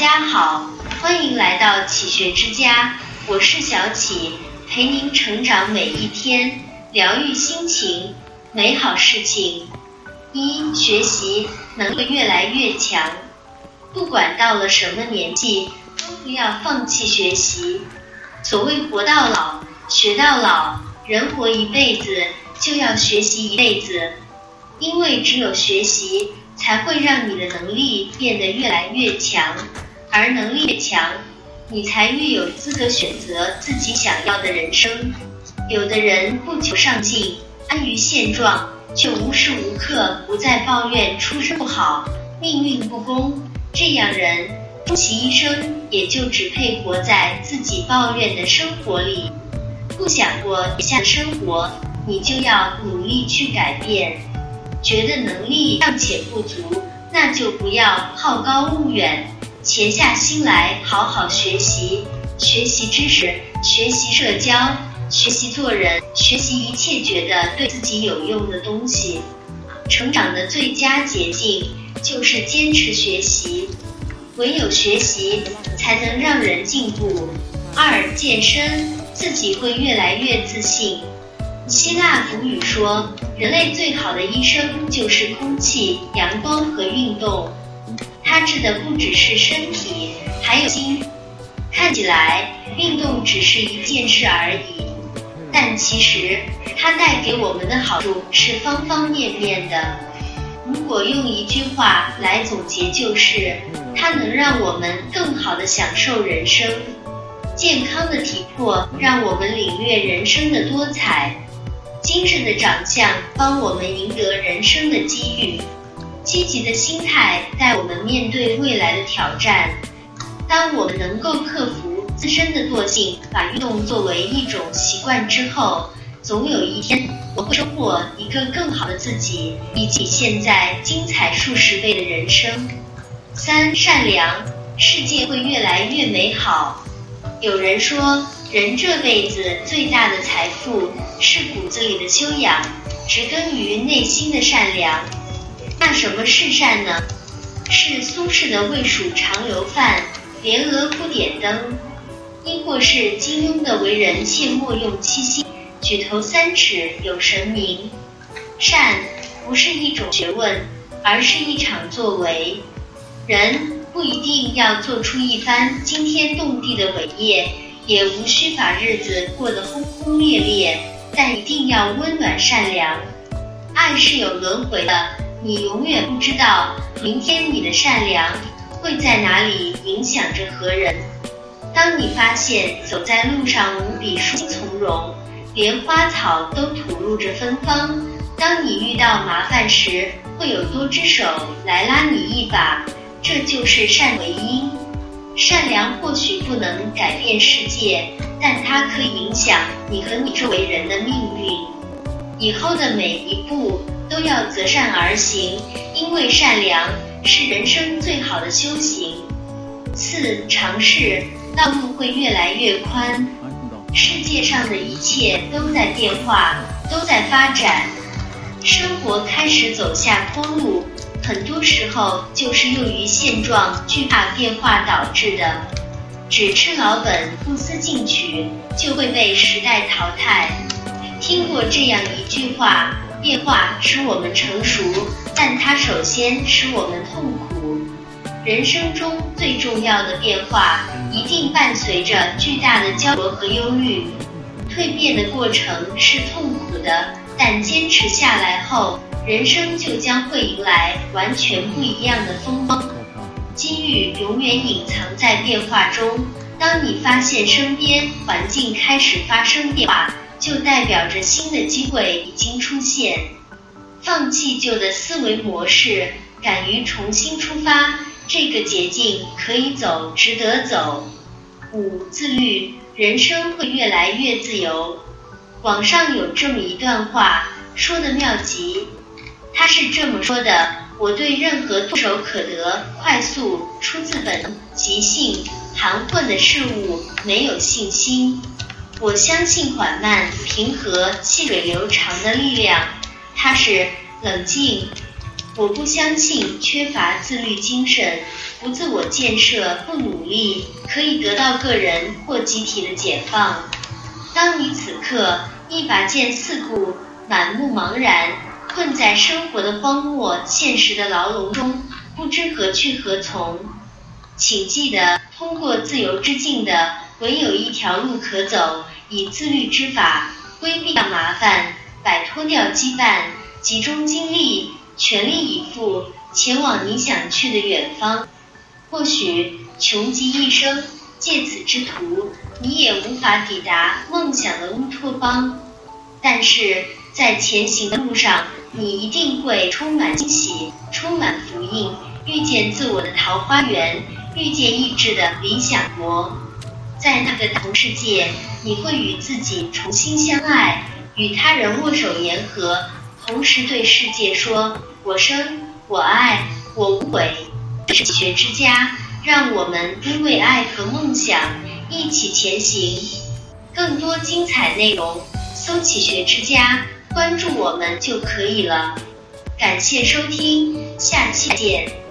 家好，欢迎来到启学之家，我是小启，陪您成长每一天，疗愈心情，美好事情。一、学习能力越来越强，不管到了什么年纪，都不要放弃学习。所谓活到老，学到老，人活一辈子就要学习一辈子，因为只有学习。才会让你的能力变得越来越强，而能力越强，你才越有资格选择自己想要的人生。有的人不求上进，安于现状，却无时无刻不在抱怨出身不好、命运不公。这样人终其一生也就只配活在自己抱怨的生活里，不想过以下的生活，你就要努力去改变。觉得能力尚且不足，那就不要好高骛远，潜下心来好好学习，学习知识，学习社交，学习做人，学习一切觉得对自己有用的东西。成长的最佳捷径就是坚持学习，唯有学习才能让人进步。二、健身，自己会越来越自信。希腊古语说，人类最好的医生就是空气、阳光和运动。它治的不只是身体，还有心。看起来运动只是一件事而已，但其实它带给我们的好处是方方面面的。如果用一句话来总结，就是它能让我们更好的享受人生。健康的体魄让我们领略人生的多彩。精神的长相帮我们赢得人生的机遇，积极的心态带我们面对未来的挑战。当我们能够克服自身的惰性，把运动作为一种习惯之后，总有一天我会收获一个更好的自己，以及现在精彩数十倍的人生。三、善良，世界会越来越美好。有人说。人这辈子最大的财富是骨子里的修养，植根于内心的善良。什么是善呢？是苏轼的“未蜀长流饭，莲娥不点灯”，亦或是金庸的“为人切莫用七心，举头三尺有神明”。善不是一种学问，而是一场作为。人不一定要做出一番惊天动地的伟业。也无需把日子过得轰轰烈烈，但一定要温暖善良。爱是有轮回的，你永远不知道明天你的善良会在哪里影响着何人。当你发现走在路上无比舒从容，连花草都吐露着芬芳；当你遇到麻烦时，会有多只手来拉你一把，这就是善为因。善良或许不能改变世界，但它可以影响你和你周围人的命运。以后的每一步都要择善而行，因为善良是人生最好的修行。四、尝试，道路会越来越宽。世界上的一切都在变化，都在发展，生活开始走下坡路。很多时候就是由于现状惧怕变化导致的，只吃老本不思进取，就会被时代淘汰。听过这样一句话：变化使我们成熟，但它首先使我们痛苦。人生中最重要的变化，一定伴随着巨大的焦灼和忧虑。蜕变的过程是痛苦的，但坚持下来后。人生就将会迎来完全不一样的风光，机遇永远隐藏在变化中。当你发现身边环境开始发生变化，就代表着新的机会已经出现。放弃旧的思维模式，敢于重新出发，这个捷径可以走，值得走。五、自律，人生会越来越自由。网上有这么一段话，说的妙极。他是这么说的：“我对任何唾手可得、快速、出自本、即兴、含混的事物没有信心。我相信缓慢、平和、细水流长的力量。它是冷静、我不相信缺乏自律精神、不自我建设、不努力可以得到个人或集体的解放。当你此刻一拔剑四顾、满目茫然，困在生活的荒漠、现实的牢笼中，不知何去何从，请记得，通过自由之境的唯有一条路可走，以自律之法规避掉麻烦，摆脱掉羁绊，集中精力。全力以赴前往你想去的远方，或许穷极一生借此之途，你也无法抵达梦想的乌托邦。但是在前行的路上，你一定会充满惊喜，充满福音，遇见自我的桃花源，遇见意志的理想国。在那个同世界，你会与自己重新相爱，与他人握手言和，同时对世界说。我生，我爱，我无悔。是学之家，让我们因为爱和梦想一起前行。更多精彩内容，搜“启学之家”，关注我们就可以了。感谢收听，下期见。